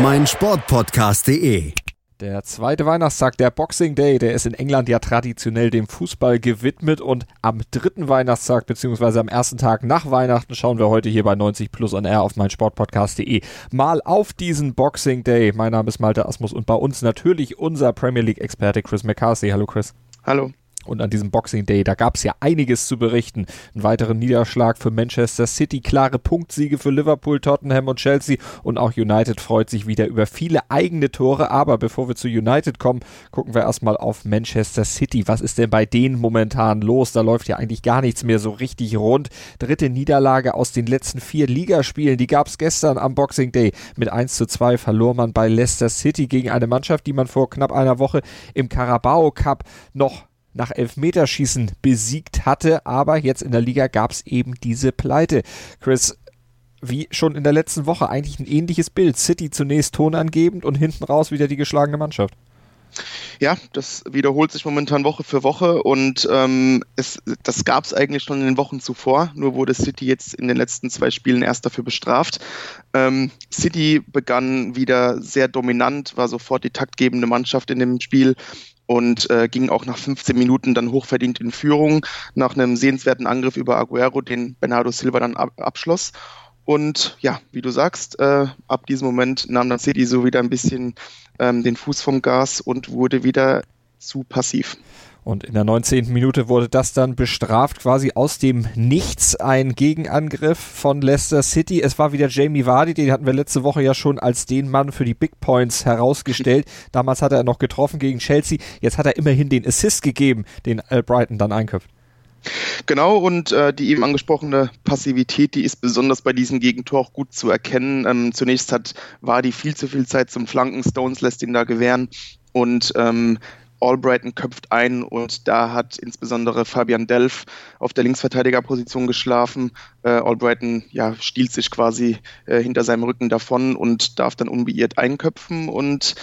meinsportpodcast.de. Der zweite Weihnachtstag, der Boxing Day, der ist in England ja traditionell dem Fußball gewidmet und am dritten Weihnachtstag beziehungsweise am ersten Tag nach Weihnachten schauen wir heute hier bei 90 Plus on Air auf meinsportpodcast.de mal auf diesen Boxing Day. Mein Name ist Malte Asmus und bei uns natürlich unser Premier League Experte Chris McCarthy. Hallo Chris. Hallo. Und an diesem Boxing Day, da gab es ja einiges zu berichten. Einen weiteren Niederschlag für Manchester City, klare Punktsiege für Liverpool, Tottenham und Chelsea und auch United freut sich wieder über viele eigene Tore. Aber bevor wir zu United kommen, gucken wir erstmal auf Manchester City. Was ist denn bei denen momentan los? Da läuft ja eigentlich gar nichts mehr so richtig rund. Dritte Niederlage aus den letzten vier Ligaspielen, die gab es gestern am Boxing Day. Mit 1 zu 2 verlor man bei Leicester City gegen eine Mannschaft, die man vor knapp einer Woche im Carabao Cup noch nach Elfmeterschießen besiegt hatte, aber jetzt in der Liga gab es eben diese Pleite. Chris, wie schon in der letzten Woche eigentlich ein ähnliches Bild. City zunächst tonangebend und hinten raus wieder die geschlagene Mannschaft. Ja, das wiederholt sich momentan Woche für Woche und ähm, es, das gab es eigentlich schon in den Wochen zuvor, nur wurde City jetzt in den letzten zwei Spielen erst dafür bestraft. Ähm, City begann wieder sehr dominant, war sofort die taktgebende Mannschaft in dem Spiel, und äh, ging auch nach 15 Minuten dann hochverdient in Führung nach einem sehenswerten Angriff über Aguero, den Bernardo Silva dann ab abschloss. Und ja, wie du sagst, äh, ab diesem Moment nahm dann City so wieder ein bisschen ähm, den Fuß vom Gas und wurde wieder zu passiv. Und in der 19. Minute wurde das dann bestraft, quasi aus dem Nichts ein Gegenangriff von Leicester City. Es war wieder Jamie Vardy, den hatten wir letzte Woche ja schon als den Mann für die Big Points herausgestellt. Damals hat er noch getroffen gegen Chelsea. Jetzt hat er immerhin den Assist gegeben, den Brighton dann einköpft. Genau, und äh, die eben angesprochene Passivität, die ist besonders bei diesem Gegentor auch gut zu erkennen. Ähm, zunächst hat Vardy viel zu viel Zeit zum Flanken, Stones lässt ihn da gewähren und ähm, Albrighton köpft ein und da hat insbesondere Fabian Delf auf der Linksverteidigerposition geschlafen. Äh, Albrighton ja, stiehlt sich quasi äh, hinter seinem Rücken davon und darf dann unbeirrt einköpfen. Und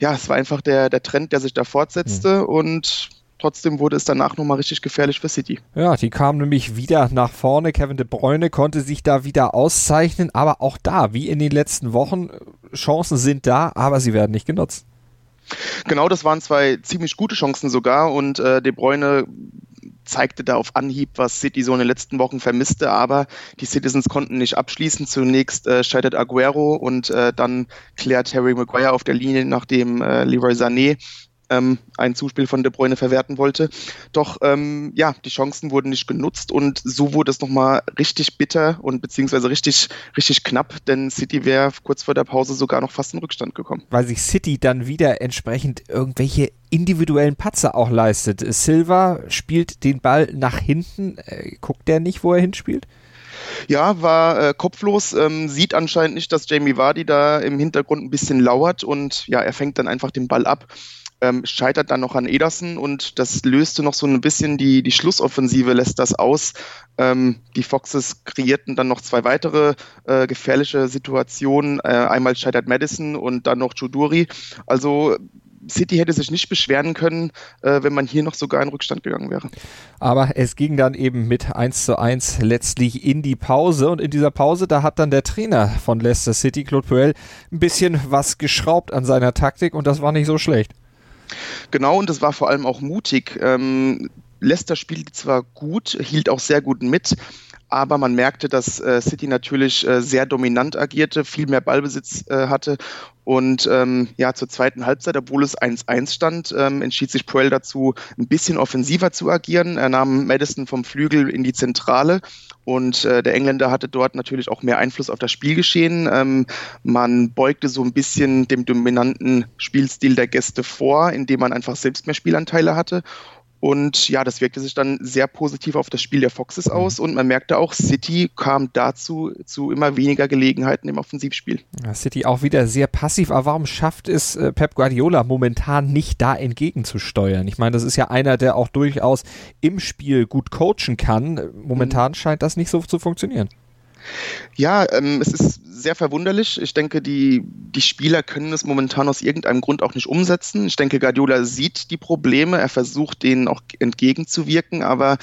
ja, es war einfach der, der Trend, der sich da fortsetzte mhm. und trotzdem wurde es danach nochmal richtig gefährlich für City. Ja, die kamen nämlich wieder nach vorne. Kevin de Bruyne konnte sich da wieder auszeichnen, aber auch da, wie in den letzten Wochen, Chancen sind da, aber sie werden nicht genutzt. Genau, das waren zwei ziemlich gute Chancen sogar und äh, De Bruyne zeigte da auf Anhieb, was City so in den letzten Wochen vermisste, aber die Citizens konnten nicht abschließen. Zunächst äh, scheitert Aguero und äh, dann klärt Harry Maguire auf der Linie, nachdem äh, Leroy Sané ähm, ein Zuspiel von De Bruyne verwerten wollte. Doch ähm, ja, die Chancen wurden nicht genutzt und so wurde es nochmal richtig bitter und beziehungsweise richtig, richtig knapp, denn City wäre kurz vor der Pause sogar noch fast in Rückstand gekommen. Weil sich City dann wieder entsprechend irgendwelche individuellen Patzer auch leistet. Silva spielt den Ball nach hinten, äh, guckt der nicht, wo er hinspielt? Ja, war äh, kopflos, ähm, sieht anscheinend nicht, dass Jamie Vardy da im Hintergrund ein bisschen lauert und ja, er fängt dann einfach den Ball ab ähm, scheitert dann noch an Ederson und das löste noch so ein bisschen die, die Schlussoffensive, lässt das aus. Ähm, die Foxes kreierten dann noch zwei weitere äh, gefährliche Situationen. Äh, einmal scheitert Madison und dann noch Juduri. Also City hätte sich nicht beschweren können, äh, wenn man hier noch sogar in Rückstand gegangen wäre. Aber es ging dann eben mit 1 zu 1 letztlich in die Pause und in dieser Pause, da hat dann der Trainer von Leicester City, Claude Puel, ein bisschen was geschraubt an seiner Taktik und das war nicht so schlecht. Genau, und das war vor allem auch mutig. Ähm, Leicester spielte zwar gut, hielt auch sehr gut mit, aber man merkte, dass äh, City natürlich äh, sehr dominant agierte, viel mehr Ballbesitz äh, hatte und ähm, ja, zur zweiten Halbzeit, obwohl es 1-1 stand, ähm, entschied sich Puel dazu, ein bisschen offensiver zu agieren. Er nahm Madison vom Flügel in die Zentrale und äh, der Engländer hatte dort natürlich auch mehr Einfluss auf das Spielgeschehen. Ähm, man beugte so ein bisschen dem dominanten Spielstil der Gäste vor, indem man einfach selbst mehr Spielanteile hatte. Und ja, das wirkte sich dann sehr positiv auf das Spiel der Foxes mhm. aus und man merkte auch, City kam dazu zu immer weniger Gelegenheiten im Offensivspiel. Ja, City auch wieder sehr passiv, aber warum schafft es äh, Pep Guardiola momentan nicht da entgegenzusteuern? Ich meine, das ist ja einer, der auch durchaus im Spiel gut coachen kann. Momentan mhm. scheint das nicht so zu funktionieren. Ja, ähm, es ist sehr verwunderlich. Ich denke, die, die Spieler können es momentan aus irgendeinem Grund auch nicht umsetzen. Ich denke, Guardiola sieht die Probleme, er versucht denen auch entgegenzuwirken, aber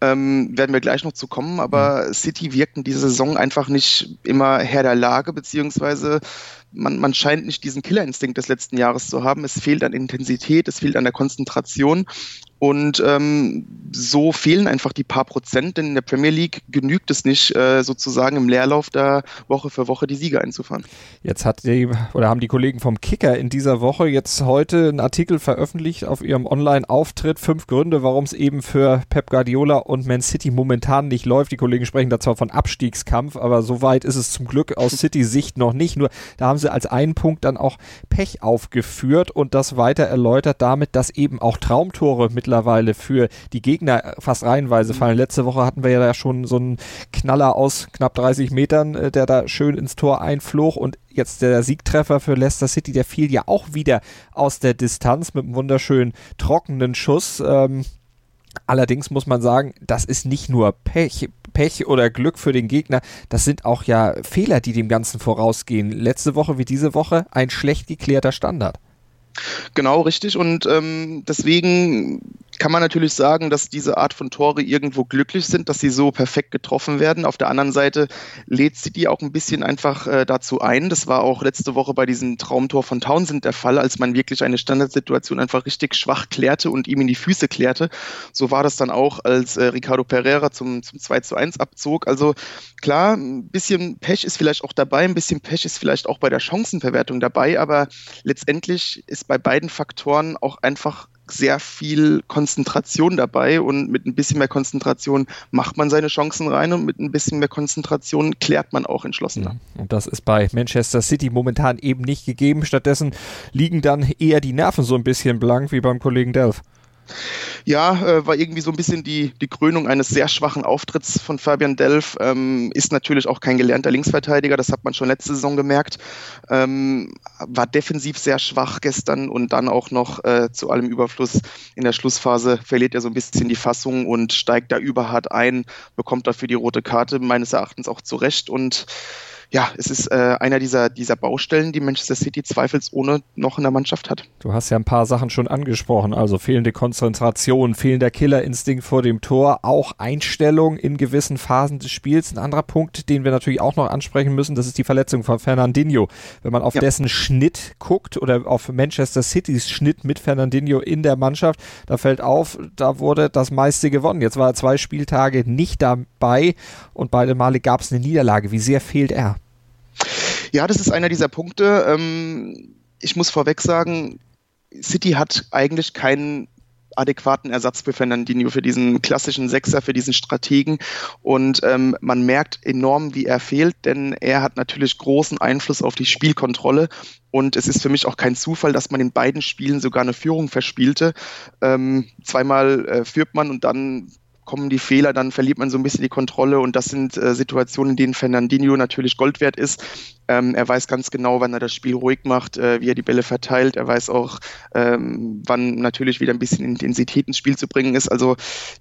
ähm, werden wir gleich noch zu kommen, aber mhm. City wirken diese Saison einfach nicht immer Herr der Lage, beziehungsweise man, man scheint nicht diesen Killerinstinkt des letzten Jahres zu haben. Es fehlt an Intensität, es fehlt an der Konzentration und ähm, so fehlen einfach die paar Prozent, denn in der Premier League genügt es nicht, äh, sozusagen im Leerlauf da Woche für Woche die Sieger einzufahren. Jetzt hat die, oder haben die Kollegen vom Kicker in dieser Woche jetzt heute einen Artikel veröffentlicht auf ihrem Online-Auftritt. Fünf Gründe, warum es eben für Pep Guardiola und Man City momentan nicht läuft. Die Kollegen sprechen da zwar von Abstiegskampf, aber so weit ist es zum Glück aus City-Sicht noch nicht. Nur da haben sie als einen Punkt dann auch Pech aufgeführt und das weiter erläutert damit, dass eben auch Traumtore mit mittlerweile für die Gegner fast reihenweise mhm. fallen. Letzte Woche hatten wir ja schon so einen Knaller aus knapp 30 Metern, äh, der da schön ins Tor einflog und jetzt der Siegtreffer für Leicester City, der fiel ja auch wieder aus der Distanz mit einem wunderschönen trockenen Schuss. Ähm, allerdings muss man sagen, das ist nicht nur Pech, Pech oder Glück für den Gegner, das sind auch ja Fehler, die dem Ganzen vorausgehen. Letzte Woche wie diese Woche ein schlecht geklärter Standard. Genau, richtig. Und ähm, deswegen kann man natürlich sagen, dass diese Art von Tore irgendwo glücklich sind, dass sie so perfekt getroffen werden. Auf der anderen Seite lädt sie die auch ein bisschen einfach äh, dazu ein. Das war auch letzte Woche bei diesem Traumtor von Townsend der Fall, als man wirklich eine Standardsituation einfach richtig schwach klärte und ihm in die Füße klärte. So war das dann auch, als äh, Ricardo Pereira zum, zum 2 zu 1 abzog. Also klar, ein bisschen Pech ist vielleicht auch dabei, ein bisschen Pech ist vielleicht auch bei der Chancenverwertung dabei, aber letztendlich ist bei beiden Faktoren auch einfach sehr viel Konzentration dabei und mit ein bisschen mehr Konzentration macht man seine Chancen rein und mit ein bisschen mehr Konzentration klärt man auch entschlossener. Mhm. Und das ist bei Manchester City momentan eben nicht gegeben. Stattdessen liegen dann eher die Nerven so ein bisschen blank wie beim Kollegen Delf. Ja, äh, war irgendwie so ein bisschen die, die Krönung eines sehr schwachen Auftritts von Fabian Delf. Ähm, ist natürlich auch kein gelernter Linksverteidiger, das hat man schon letzte Saison gemerkt. Ähm, war defensiv sehr schwach gestern und dann auch noch äh, zu allem Überfluss in der Schlussphase verliert er so ein bisschen die Fassung und steigt da überhart ein, bekommt dafür die rote Karte, meines Erachtens auch zurecht und ja, es ist äh, einer dieser, dieser Baustellen, die Manchester City zweifelsohne noch in der Mannschaft hat. Du hast ja ein paar Sachen schon angesprochen, also fehlende Konzentration, fehlender Killerinstinkt vor dem Tor, auch Einstellung in gewissen Phasen des Spiels. Ein anderer Punkt, den wir natürlich auch noch ansprechen müssen, das ist die Verletzung von Fernandinho. Wenn man auf ja. dessen Schnitt guckt oder auf Manchester Citys Schnitt mit Fernandinho in der Mannschaft, da fällt auf, da wurde das meiste gewonnen. Jetzt war er zwei Spieltage nicht dabei und beide Male gab es eine Niederlage. Wie sehr fehlt er? Ja, das ist einer dieser Punkte. Ähm, ich muss vorweg sagen, City hat eigentlich keinen adäquaten Ersatz für Fernandinho, für diesen klassischen Sechser, für diesen Strategen. Und ähm, man merkt enorm, wie er fehlt, denn er hat natürlich großen Einfluss auf die Spielkontrolle. Und es ist für mich auch kein Zufall, dass man in beiden Spielen sogar eine Führung verspielte. Ähm, zweimal äh, führt man und dann kommen die Fehler, dann verliert man so ein bisschen die Kontrolle und das sind äh, Situationen, in denen Fernandinho natürlich Gold wert ist. Ähm, er weiß ganz genau, wann er das Spiel ruhig macht, äh, wie er die Bälle verteilt. Er weiß auch, ähm, wann natürlich wieder ein bisschen Intensität ins Spiel zu bringen ist. Also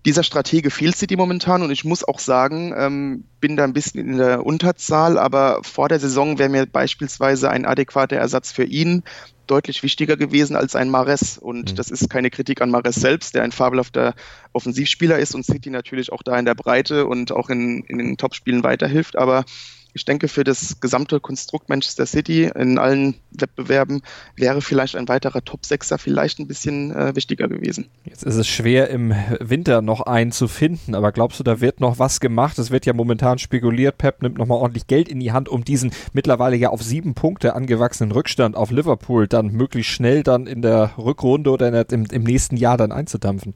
dieser Stratege fehlt City momentan und ich muss auch sagen, ähm, bin da ein bisschen in der Unterzahl, aber vor der Saison wäre mir beispielsweise ein adäquater Ersatz für ihn deutlich wichtiger gewesen als ein Mares. Und mhm. das ist keine Kritik an Mares selbst, der ein fabelhafter Offensivspieler ist und City natürlich auch da in der Breite und auch in, in den Topspielen weiterhilft. Aber ich denke, für das gesamte Konstrukt Manchester City in allen Wettbewerben wäre vielleicht ein weiterer Top-Sechser vielleicht ein bisschen äh, wichtiger gewesen. Jetzt ist es schwer im Winter noch einen zu finden, aber glaubst du, da wird noch was gemacht? Es wird ja momentan spekuliert, Pep nimmt nochmal ordentlich Geld in die Hand, um diesen mittlerweile ja auf sieben Punkte angewachsenen Rückstand auf Liverpool dann möglichst schnell dann in der Rückrunde oder der, im, im nächsten Jahr dann einzudampfen.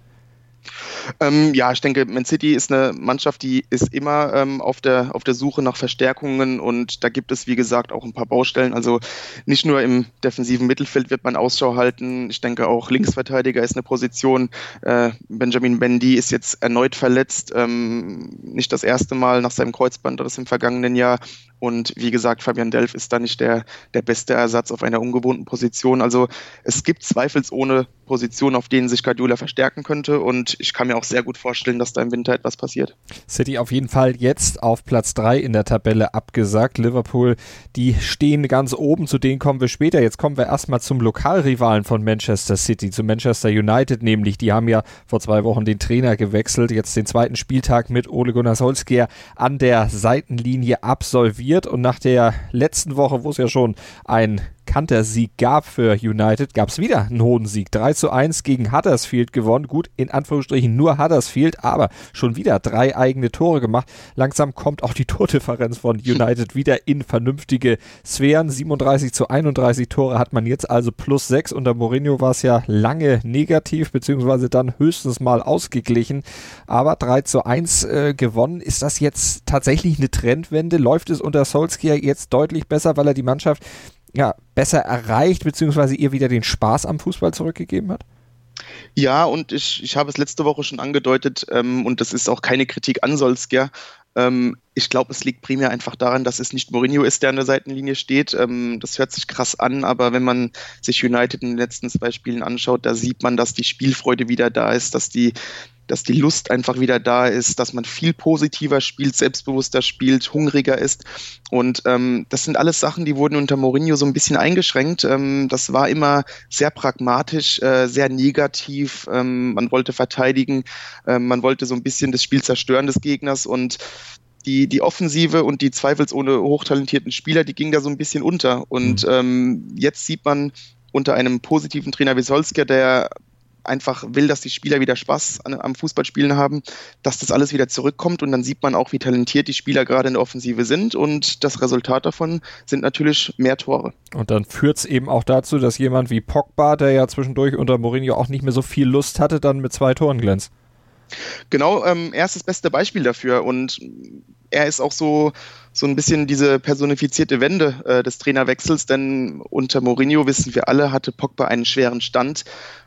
Ähm, ja, ich denke, Man City ist eine Mannschaft, die ist immer ähm, auf, der, auf der Suche nach Verstärkungen und da gibt es, wie gesagt, auch ein paar Baustellen. Also nicht nur im defensiven Mittelfeld wird man Ausschau halten. Ich denke auch Linksverteidiger ist eine Position. Äh, Benjamin Bendy ist jetzt erneut verletzt. Ähm, nicht das erste Mal nach seinem Kreuzband, das im vergangenen Jahr. Und wie gesagt, Fabian Delf ist da nicht der, der beste Ersatz auf einer ungewohnten Position. Also es gibt zweifelsohne Positionen, auf denen sich Guardiola verstärken könnte. Und ich kann mir auch sehr gut vorstellen, dass da im Winter etwas passiert. City auf jeden Fall jetzt auf Platz 3 in der Tabelle abgesagt. Liverpool, die stehen ganz oben, zu denen kommen wir später. Jetzt kommen wir erstmal zum Lokalrivalen von Manchester City, zu Manchester United nämlich. Die haben ja vor zwei Wochen den Trainer gewechselt, jetzt den zweiten Spieltag mit Ole Gunnar Solskjaer an der Seitenlinie absolviert verliert und nach der letzten Woche, wo es ja schon ein Kantersieg gab für United, gab es wieder einen hohen Sieg. 3 zu 1 gegen Huddersfield gewonnen. Gut, in Anführungsstrichen nur Huddersfield, aber schon wieder drei eigene Tore gemacht. Langsam kommt auch die Tordifferenz von United wieder in vernünftige Sphären. 37 zu 31 Tore hat man jetzt also plus 6. Unter Mourinho war es ja lange negativ, beziehungsweise dann höchstens mal ausgeglichen. Aber 3 zu 1 äh, gewonnen. Ist das jetzt tatsächlich eine Trendwende? Läuft es unter Solskjaer jetzt deutlich besser, weil er die Mannschaft ja, besser erreicht, beziehungsweise ihr wieder den Spaß am Fußball zurückgegeben hat? Ja, und ich, ich habe es letzte Woche schon angedeutet, ähm, und das ist auch keine Kritik an Solskjaer. Ähm, ich glaube, es liegt primär einfach daran, dass es nicht Mourinho ist, der an der Seitenlinie steht. Ähm, das hört sich krass an, aber wenn man sich United in den letzten zwei Spielen anschaut, da sieht man, dass die Spielfreude wieder da ist, dass die, dass die Lust einfach wieder da ist, dass man viel positiver spielt, selbstbewusster spielt, hungriger ist. Und ähm, das sind alles Sachen, die wurden unter Mourinho so ein bisschen eingeschränkt. Ähm, das war immer sehr pragmatisch, äh, sehr negativ. Ähm, man wollte verteidigen, ähm, man wollte so ein bisschen das Spiel zerstören des Gegners und die, die Offensive und die zweifelsohne hochtalentierten Spieler, die gingen da so ein bisschen unter. Und mhm. ähm, jetzt sieht man unter einem positiven Trainer wie Solskjaer, der einfach will, dass die Spieler wieder Spaß an, am Fußballspielen haben, dass das alles wieder zurückkommt und dann sieht man auch, wie talentiert die Spieler gerade in der Offensive sind und das Resultat davon sind natürlich mehr Tore. Und dann führt es eben auch dazu, dass jemand wie Pogba, der ja zwischendurch unter Mourinho auch nicht mehr so viel Lust hatte, dann mit zwei Toren glänzt. Genau, ähm, er ist das beste Beispiel dafür und er ist auch so, so ein bisschen diese personifizierte Wende äh, des Trainerwechsels, denn unter Mourinho, wissen wir alle, hatte Pogba einen schweren Stand.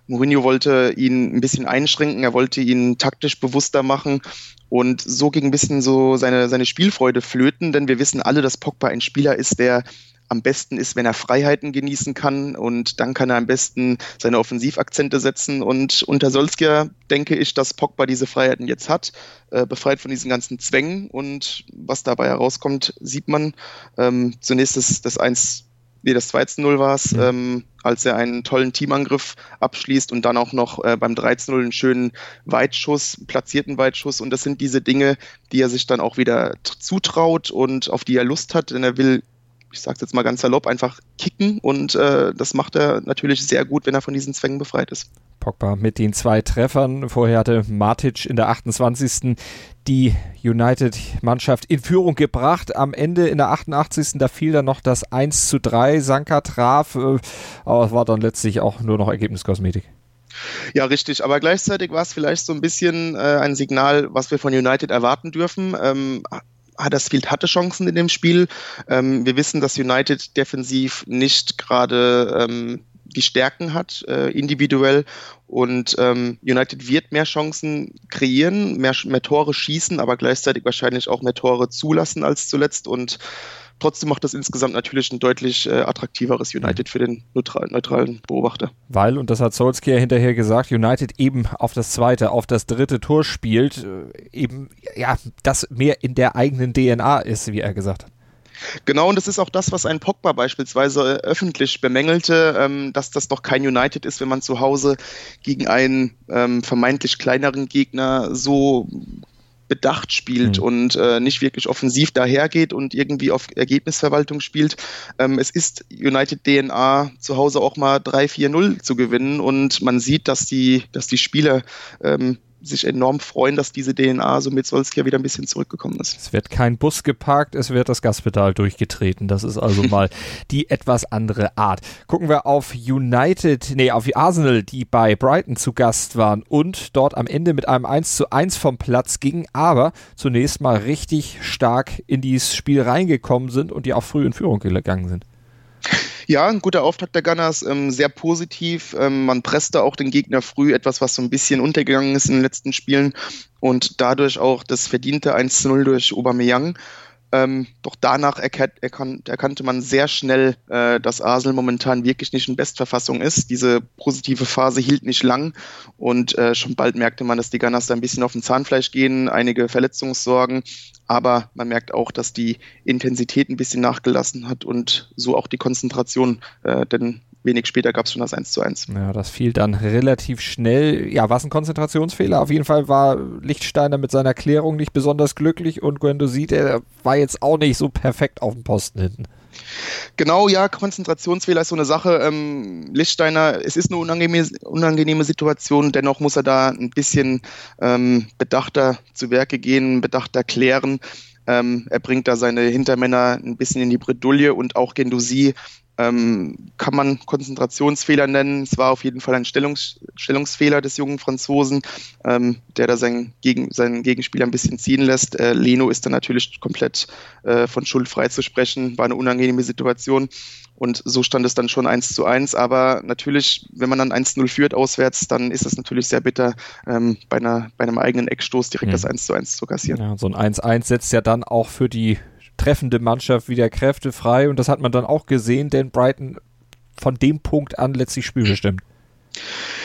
Mourinho wollte ihn ein bisschen einschränken, er wollte ihn taktisch bewusster machen und so ging ein bisschen so seine, seine Spielfreude flöten, denn wir wissen alle, dass Pogba ein Spieler ist, der am besten ist, wenn er Freiheiten genießen kann und dann kann er am besten seine Offensivakzente setzen und unter Solskjaer denke ich, dass Pogba diese Freiheiten jetzt hat, äh, befreit von diesen ganzen Zwängen und was dabei herauskommt, sieht man. Ähm, zunächst das, das 1 nee, das 2-0 war es, ja. ähm, als er einen tollen Teamangriff abschließt und dann auch noch äh, beim 13-0 einen schönen Weitschuss, platzierten Weitschuss. Und das sind diese Dinge, die er sich dann auch wieder zutraut und auf die er Lust hat, denn er will ich sage jetzt mal ganz salopp, einfach kicken und äh, das macht er natürlich sehr gut, wenn er von diesen Zwängen befreit ist. Pogba mit den zwei Treffern. Vorher hatte Matic in der 28. die United-Mannschaft in Führung gebracht. Am Ende in der 88. da fiel dann noch das 1 zu 3. Sanka traf, äh, aber es war dann letztlich auch nur noch Ergebniskosmetik. Ja, richtig. Aber gleichzeitig war es vielleicht so ein bisschen äh, ein Signal, was wir von United erwarten dürfen. Ähm, Huddersfield hatte Chancen in dem Spiel. Ähm, wir wissen, dass United defensiv nicht gerade ähm, die Stärken hat, äh, individuell. Und ähm, United wird mehr Chancen kreieren, mehr, mehr Tore schießen, aber gleichzeitig wahrscheinlich auch mehr Tore zulassen als zuletzt. Und Trotzdem macht das insgesamt natürlich ein deutlich äh, attraktiveres United für den neutral, neutralen Beobachter. Weil, und das hat Solskjaer hinterher gesagt, United eben auf das zweite, auf das dritte Tor spielt, äh, eben, ja, das mehr in der eigenen DNA ist, wie er gesagt hat. Genau, und das ist auch das, was ein Pogba beispielsweise äh, öffentlich bemängelte, ähm, dass das doch kein United ist, wenn man zu Hause gegen einen ähm, vermeintlich kleineren Gegner so bedacht spielt mhm. und äh, nicht wirklich offensiv dahergeht und irgendwie auf Ergebnisverwaltung spielt. Ähm, es ist United DNA zu Hause auch mal 3-4-0 zu gewinnen und man sieht, dass die, dass die Spieler ähm, sich enorm freuen, dass diese DNA so mit Solskjaer wieder ein bisschen zurückgekommen ist. Es wird kein Bus geparkt, es wird das Gaspedal durchgetreten. Das ist also mal die etwas andere Art. Gucken wir auf United, nee, auf Arsenal, die bei Brighton zu Gast waren und dort am Ende mit einem 1 zu 1 vom Platz gingen, aber zunächst mal richtig stark in dieses Spiel reingekommen sind und die auch früh in Führung gegangen sind. Ja, ein guter Auftakt der Gunners, ähm, sehr positiv. Ähm, man presste auch den Gegner früh, etwas, was so ein bisschen untergegangen ist in den letzten Spielen und dadurch auch das verdiente 1-0 durch Aubameyang. Ähm, doch danach erkannt, erkan erkannte man sehr schnell, äh, dass Arsenal momentan wirklich nicht in Bestverfassung ist. Diese positive Phase hielt nicht lang und äh, schon bald merkte man, dass die Gunners da ein bisschen auf dem Zahnfleisch gehen, einige Verletzungssorgen, aber man merkt auch, dass die Intensität ein bisschen nachgelassen hat und so auch die Konzentration, äh, denn wenig später gab es schon das 1 zu 1. Ja, das fiel dann relativ schnell. Ja, war es ein Konzentrationsfehler? Auf jeden Fall war Lichtsteiner mit seiner Klärung nicht besonders glücklich und Guendouzi, der war jetzt auch nicht so perfekt auf dem Posten hinten. Genau, ja, Konzentrationsfehler ist so eine Sache. Ähm, Lichtsteiner, es ist eine unangenehme, unangenehme Situation, dennoch muss er da ein bisschen ähm, bedachter zu Werke gehen, bedachter klären. Ähm, er bringt da seine Hintermänner ein bisschen in die Bredouille und auch Gendusi ähm, kann man Konzentrationsfehler nennen. Es war auf jeden Fall ein Stellungs Stellungsfehler des jungen Franzosen, ähm, der da seinen, Gegen seinen Gegenspieler ein bisschen ziehen lässt. Äh, Leno ist dann natürlich komplett äh, von Schuld frei zu sprechen. War eine unangenehme Situation. Und so stand es dann schon 1 zu 1. Aber natürlich, wenn man dann 1-0 führt auswärts, dann ist es natürlich sehr bitter, ähm, bei, einer, bei einem eigenen Eckstoß direkt mhm. das 1 zu 1 zu kassieren. Ja, so ein 1-1 setzt ja dann auch für die treffende Mannschaft wieder Kräfte frei und das hat man dann auch gesehen, denn Brighton von dem Punkt an letztlich spielbestimmt.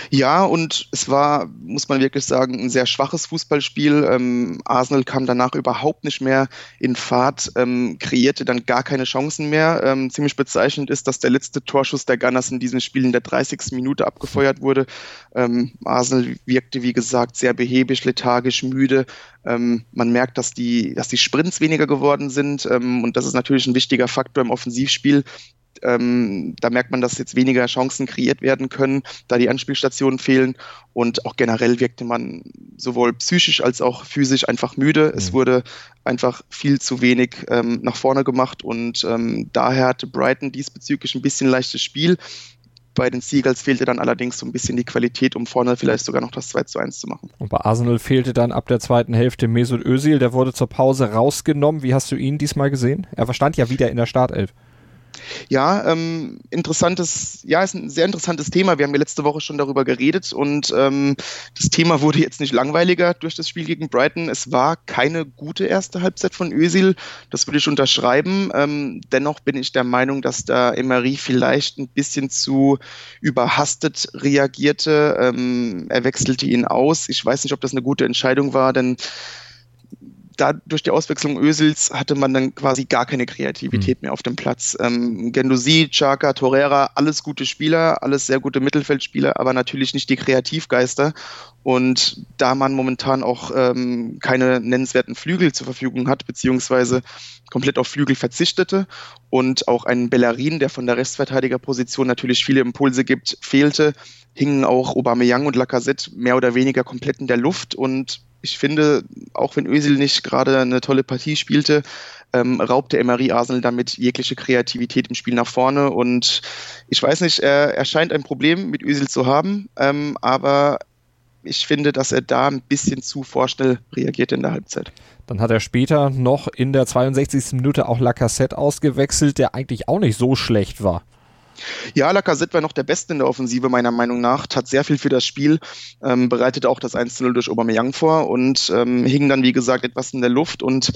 Ja, und es war, muss man wirklich sagen, ein sehr schwaches Fußballspiel. Ähm, Arsenal kam danach überhaupt nicht mehr in Fahrt, ähm, kreierte dann gar keine Chancen mehr. Ähm, ziemlich bezeichnend ist, dass der letzte Torschuss der Gunners in diesem Spiel in der 30. Minute abgefeuert wurde. Ähm, Arsenal wirkte, wie gesagt, sehr behäbig, lethargisch, müde. Ähm, man merkt, dass die, dass die Sprints weniger geworden sind. Ähm, und das ist natürlich ein wichtiger Faktor im Offensivspiel. Da merkt man, dass jetzt weniger Chancen kreiert werden können, da die Anspielstationen fehlen. Und auch generell wirkte man sowohl psychisch als auch physisch einfach müde. Mhm. Es wurde einfach viel zu wenig ähm, nach vorne gemacht und ähm, daher hatte Brighton diesbezüglich ein bisschen leichtes Spiel. Bei den Seagulls fehlte dann allerdings so ein bisschen die Qualität, um vorne vielleicht sogar noch das 2 zu 1 zu machen. Und bei Arsenal fehlte dann ab der zweiten Hälfte Mesut Özil, der wurde zur Pause rausgenommen. Wie hast du ihn diesmal gesehen? Er stand ja wieder in der Startelf. Ja, ähm, interessantes, ja, ist ein sehr interessantes Thema. Wir haben ja letzte Woche schon darüber geredet und ähm, das Thema wurde jetzt nicht langweiliger durch das Spiel gegen Brighton. Es war keine gute erste Halbzeit von Özil, das würde ich unterschreiben. Ähm, dennoch bin ich der Meinung, dass da Emery vielleicht ein bisschen zu überhastet reagierte. Ähm, er wechselte ihn aus. Ich weiß nicht, ob das eine gute Entscheidung war, denn da durch die Auswechslung Ösels hatte man dann quasi gar keine Kreativität mhm. mehr auf dem Platz. Ähm, Gendosi, Chaka, Torreira, alles gute Spieler, alles sehr gute Mittelfeldspieler, aber natürlich nicht die Kreativgeister. Und da man momentan auch ähm, keine nennenswerten Flügel zur Verfügung hat, beziehungsweise komplett auf Flügel verzichtete und auch ein Bellerin, der von der Restverteidigerposition natürlich viele Impulse gibt, fehlte, hingen auch Aubameyang und Lacazette mehr oder weniger komplett in der Luft und ich finde, auch wenn Özil nicht gerade eine tolle Partie spielte, ähm, raubte Emery Arsenal damit jegliche Kreativität im Spiel nach vorne. Und ich weiß nicht, er, er scheint ein Problem mit Özil zu haben, ähm, aber ich finde, dass er da ein bisschen zu vorschnell reagiert in der Halbzeit. Dann hat er später noch in der 62. Minute auch Lacassette ausgewechselt, der eigentlich auch nicht so schlecht war. Ja, Lacazette war noch der Beste in der Offensive, meiner Meinung nach. Tat sehr viel für das Spiel, ähm, bereitete auch das 1-0 durch Aubameyang vor und ähm, hing dann, wie gesagt, etwas in der Luft. Und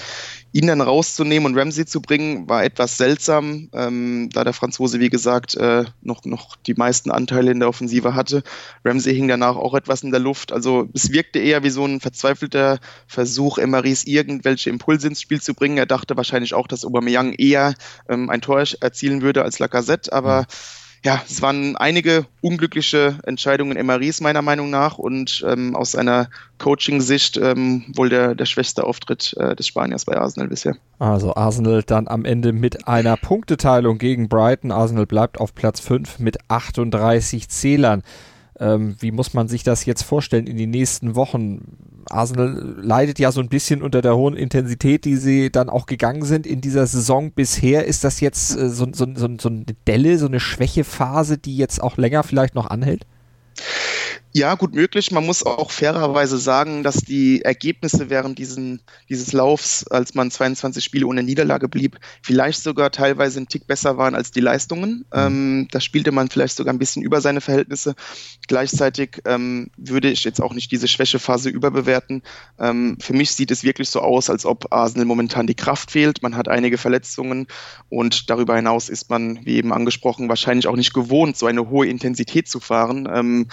ihn dann rauszunehmen und Ramsey zu bringen, war etwas seltsam, ähm, da der Franzose, wie gesagt, äh, noch, noch die meisten Anteile in der Offensive hatte. Ramsey hing danach auch etwas in der Luft. Also es wirkte eher wie so ein verzweifelter Versuch, Emery's irgendwelche Impulse ins Spiel zu bringen. Er dachte wahrscheinlich auch, dass Aubameyang eher ähm, ein Tor erzielen würde als Lacazette, aber ja, es waren einige unglückliche Entscheidungen Emerys meiner Meinung nach und ähm, aus einer Coaching-Sicht ähm, wohl der, der schwächste Auftritt äh, des Spaniers bei Arsenal bisher. Also Arsenal dann am Ende mit einer Punkteteilung gegen Brighton. Arsenal bleibt auf Platz 5 mit 38 Zählern. Ähm, wie muss man sich das jetzt vorstellen in den nächsten Wochen? Arsenal leidet ja so ein bisschen unter der hohen Intensität, die sie dann auch gegangen sind in dieser Saison bisher. Ist das jetzt äh, so, so, so, so eine Delle, so eine Schwächephase, die jetzt auch länger vielleicht noch anhält? Ja, gut möglich. Man muss auch fairerweise sagen, dass die Ergebnisse während diesen, dieses Laufs, als man 22 Spiele ohne Niederlage blieb, vielleicht sogar teilweise ein Tick besser waren als die Leistungen. Mhm. Ähm, da spielte man vielleicht sogar ein bisschen über seine Verhältnisse. Gleichzeitig ähm, würde ich jetzt auch nicht diese Schwächephase überbewerten. Ähm, für mich sieht es wirklich so aus, als ob Arsenal momentan die Kraft fehlt. Man hat einige Verletzungen und darüber hinaus ist man, wie eben angesprochen, wahrscheinlich auch nicht gewohnt, so eine hohe Intensität zu fahren. Ähm,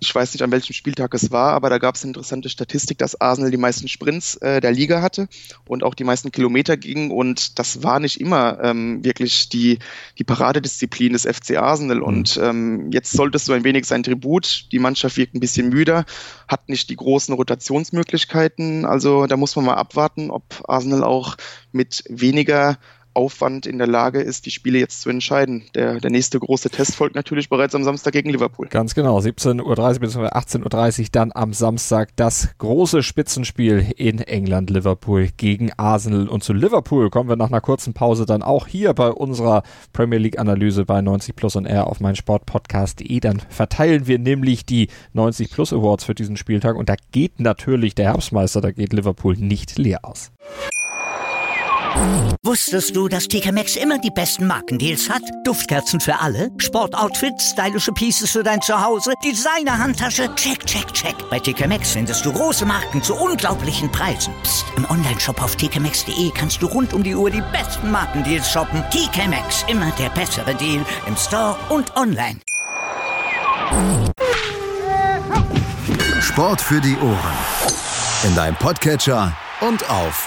ich weiß nicht, an welchem Spieltag es war, aber da gab es eine interessante Statistik, dass Arsenal die meisten Sprints äh, der Liga hatte und auch die meisten Kilometer ging. Und das war nicht immer ähm, wirklich die, die Paradedisziplin des FC Arsenal. Mhm. Und ähm, jetzt sollte es so ein wenig sein Tribut. Die Mannschaft wirkt ein bisschen müder, hat nicht die großen Rotationsmöglichkeiten. Also da muss man mal abwarten, ob Arsenal auch mit weniger Aufwand in der Lage ist, die Spiele jetzt zu entscheiden. Der, der nächste große Test folgt natürlich bereits am Samstag gegen Liverpool. Ganz genau, 17.30 Uhr bzw. 18.30 Uhr dann am Samstag das große Spitzenspiel in England, Liverpool gegen Arsenal. Und zu Liverpool kommen wir nach einer kurzen Pause dann auch hier bei unserer Premier League Analyse bei 90 Plus und R auf mein Sportpodcast.de. Dann verteilen wir nämlich die 90 Plus Awards für diesen Spieltag und da geht natürlich der Herbstmeister, da geht Liverpool nicht leer aus. Wusstest du, dass TK Maxx immer die besten Markendeals hat? Duftkerzen für alle, Sportoutfits, stylische Pieces für dein Zuhause, Designer-Handtasche, check, check, check. Bei TK Maxx findest du große Marken zu unglaublichen Preisen. Psst. im Onlineshop auf tkmaxx.de kannst du rund um die Uhr die besten Markendeals shoppen. TK Maxx, immer der bessere Deal im Store und online. Sport für die Ohren. In deinem Podcatcher und auf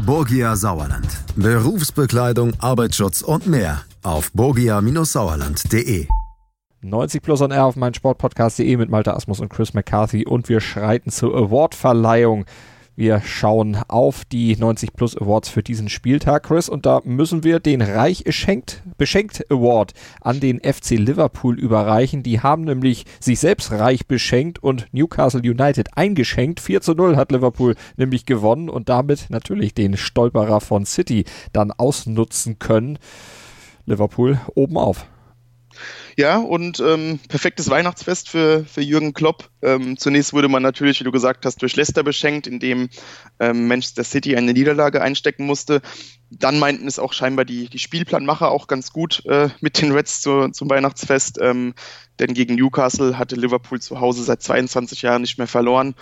Borgia Sauerland. Berufsbekleidung, Arbeitsschutz und mehr auf borgia-sauerland.de. 90 plus on air auf meinen Sportpodcast.de mit Malte Asmus und Chris McCarthy und wir schreiten zur Awardverleihung. Wir schauen auf die 90 Plus Awards für diesen Spieltag, Chris, und da müssen wir den Reich beschenkt, beschenkt Award an den FC Liverpool überreichen. Die haben nämlich sich selbst reich beschenkt und Newcastle United eingeschenkt. 4 zu 0 hat Liverpool nämlich gewonnen und damit natürlich den Stolperer von City dann ausnutzen können. Liverpool oben auf. Ja, und ähm, perfektes Weihnachtsfest für, für Jürgen Klopp. Ähm, zunächst wurde man natürlich, wie du gesagt hast, durch Leicester beschenkt, indem ähm, Manchester City eine Niederlage einstecken musste. Dann meinten es auch scheinbar die, die Spielplanmacher auch ganz gut äh, mit den Reds zu, zum Weihnachtsfest. Ähm, denn gegen Newcastle hatte Liverpool zu Hause seit 22 Jahren nicht mehr verloren.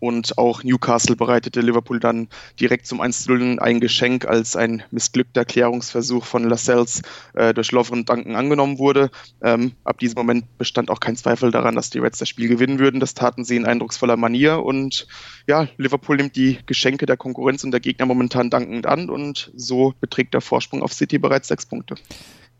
Und auch Newcastle bereitete Liverpool dann direkt zum 1-0 ein Geschenk, als ein missglückter Klärungsversuch von Lascelles äh, durch Lovren Duncan angenommen wurde. Ähm, ab diesem Moment bestand auch kein Zweifel daran, dass die Reds das Spiel gewinnen würden. Das taten sie in eindrucksvoller Manier. Und ja, Liverpool nimmt die Geschenke der Konkurrenz und der Gegner momentan dankend an. Und so beträgt der Vorsprung auf City bereits sechs Punkte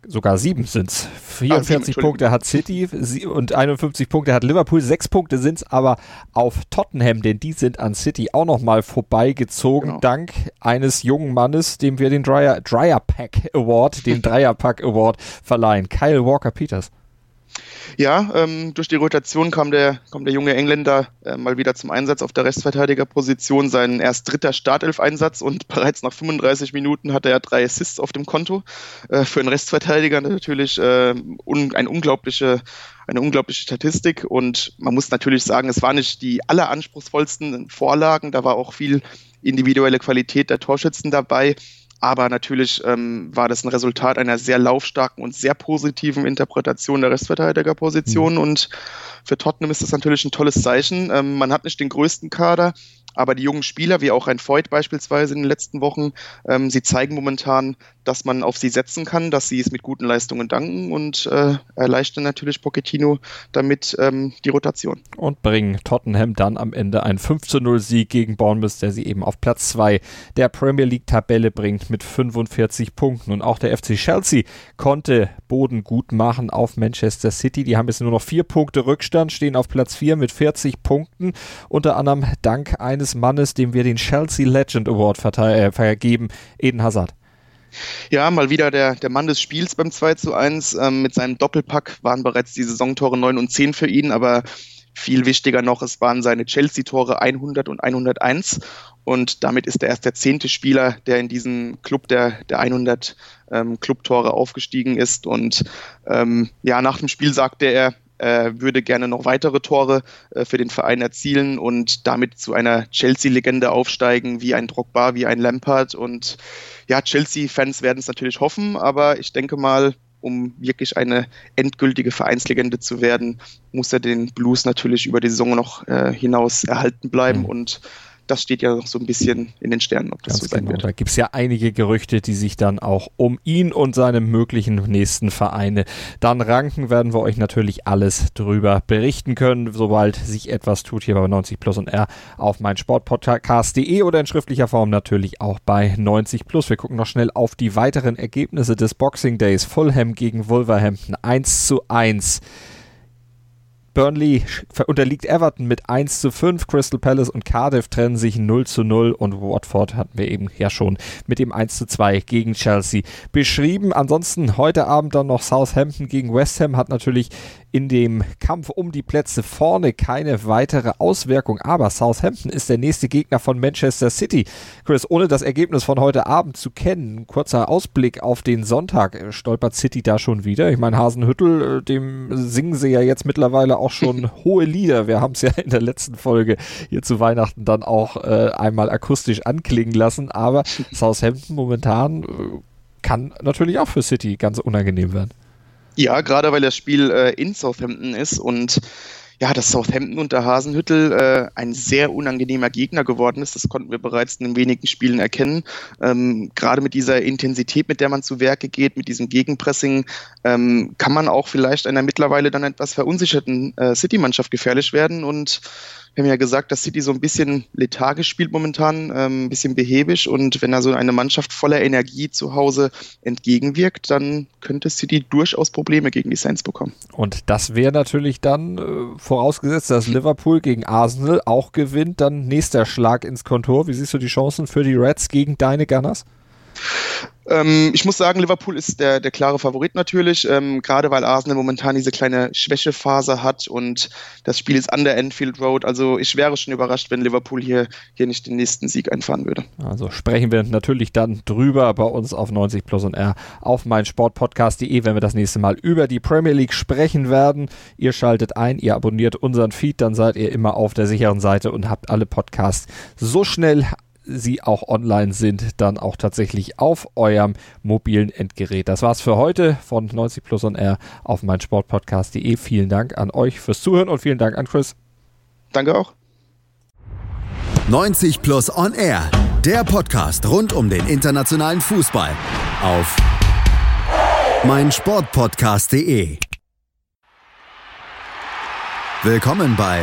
sogar sieben sind's. 44 ah, Punkte hat City und 51 Punkte hat Liverpool. Sechs Punkte sind's aber auf Tottenham, denn die sind an City auch nochmal vorbeigezogen, genau. dank eines jungen Mannes, dem wir den Dryer, Dryer Pack Award, den Dreierpack Award verleihen. Kyle Walker Peters. Ja, ähm, durch die Rotation kam der, kam der junge Engländer äh, mal wieder zum Einsatz auf der Rechtsverteidigerposition, sein erst dritter Startelf-Einsatz und bereits nach 35 Minuten hatte er drei Assists auf dem Konto. Äh, für einen Rechtsverteidiger natürlich äh, un, ein unglaubliche, eine unglaubliche Statistik und man muss natürlich sagen, es waren nicht die alleranspruchsvollsten Vorlagen, da war auch viel individuelle Qualität der Torschützen dabei. Aber natürlich ähm, war das ein Resultat einer sehr laufstarken und sehr positiven Interpretation der Restverteidigerposition. Mhm. Und für Tottenham ist das natürlich ein tolles Zeichen. Ähm, man hat nicht den größten Kader, aber die jungen Spieler, wie auch ein Voigt beispielsweise in den letzten Wochen, ähm, sie zeigen momentan, dass man auf sie setzen kann, dass sie es mit guten Leistungen danken und äh, erleichtern natürlich Pochettino damit ähm, die Rotation. Und bringen Tottenham dann am Ende einen 5 0 Sieg gegen Bournemouth, der sie eben auf Platz 2 der Premier League Tabelle bringt mit 45 Punkten. Und auch der FC Chelsea konnte Boden gut machen auf Manchester City. Die haben jetzt nur noch vier Punkte Rückstand, stehen auf Platz 4 mit 40 Punkten. Unter anderem dank eines Mannes, dem wir den Chelsea Legend Award äh, vergeben, Eden Hazard. Ja, mal wieder der, der Mann des Spiels beim 2 zu 1. Ähm, mit seinem Doppelpack waren bereits die Saisontore 9 und 10 für ihn, aber viel wichtiger noch, es waren seine Chelsea-Tore 100 und 101. Und damit ist er erst der zehnte Spieler, der in diesem Club der, der 100 ähm, Clubtore aufgestiegen ist. Und ähm, ja, nach dem Spiel sagte er, äh, würde gerne noch weitere Tore äh, für den Verein erzielen und damit zu einer Chelsea-Legende aufsteigen, wie ein Drogba, wie ein Lampard. Und ja, Chelsea-Fans werden es natürlich hoffen, aber ich denke mal, um wirklich eine endgültige Vereinslegende zu werden, muss er den Blues natürlich über die Saison noch äh, hinaus erhalten bleiben. Mhm. Und das steht ja noch so ein bisschen in den Sternen, ob das Ganz so sein genau. wird. Da gibt es ja einige Gerüchte, die sich dann auch um ihn und seine möglichen nächsten Vereine dann ranken. Werden wir euch natürlich alles drüber berichten können, sobald sich etwas tut hier bei 90 Plus und R auf mein Sportpodcast.de oder in schriftlicher Form natürlich auch bei 90 Plus. Wir gucken noch schnell auf die weiteren Ergebnisse des Boxing Days. Fulham gegen Wolverhampton 1 zu 1. Burnley unterliegt Everton mit 1 zu 5. Crystal Palace und Cardiff trennen sich 0 zu 0 und Watford hatten wir eben ja schon mit dem 1 zu 2 gegen Chelsea beschrieben. Ansonsten heute Abend dann noch Southampton gegen West Ham hat natürlich in dem Kampf um die Plätze vorne keine weitere Auswirkung. Aber Southampton ist der nächste Gegner von Manchester City. Chris, ohne das Ergebnis von heute Abend zu kennen, kurzer Ausblick auf den Sonntag. Äh, stolpert City da schon wieder? Ich meine, Hasenhüttel, äh, dem singen sie ja jetzt mittlerweile auch schon hohe Lieder. Wir haben es ja in der letzten Folge hier zu Weihnachten dann auch äh, einmal akustisch anklingen lassen. Aber Southampton momentan äh, kann natürlich auch für City ganz unangenehm werden. Ja, gerade weil das Spiel äh, in Southampton ist und ja, dass Southampton unter Hasenhüttel äh, ein sehr unangenehmer Gegner geworden ist. Das konnten wir bereits in wenigen Spielen erkennen. Ähm, gerade mit dieser Intensität, mit der man zu Werke geht, mit diesem Gegenpressing, ähm, kann man auch vielleicht einer mittlerweile dann etwas verunsicherten äh, City-Mannschaft gefährlich werden. Und wir haben ja gesagt, dass City so ein bisschen lethargisch spielt momentan, ähm, ein bisschen behäbig und wenn da so eine Mannschaft voller Energie zu Hause entgegenwirkt, dann könnte City durchaus Probleme gegen die Saints bekommen. Und das wäre natürlich dann, äh, vorausgesetzt, dass Liverpool gegen Arsenal auch gewinnt, dann nächster Schlag ins Kontor. Wie siehst du die Chancen für die Reds gegen deine Gunners? Ähm, ich muss sagen, Liverpool ist der, der klare Favorit natürlich, ähm, gerade weil Arsenal momentan diese kleine Schwächephase hat und das Spiel ist an der Enfield Road. Also ich wäre schon überrascht, wenn Liverpool hier, hier nicht den nächsten Sieg einfahren würde. Also sprechen wir natürlich dann drüber bei uns auf 90 Plus und R auf mein Sportpodcast.de, wenn wir das nächste Mal über die Premier League sprechen werden. Ihr schaltet ein, ihr abonniert unseren Feed, dann seid ihr immer auf der sicheren Seite und habt alle Podcasts so schnell sie auch online sind, dann auch tatsächlich auf eurem mobilen Endgerät. Das war's für heute von 90 Plus on Air auf meinsportpodcast.de. Vielen Dank an euch fürs Zuhören und vielen Dank an Chris. Danke auch. 90 Plus on Air, der Podcast rund um den internationalen Fußball auf meinsportpodcast.de. Willkommen bei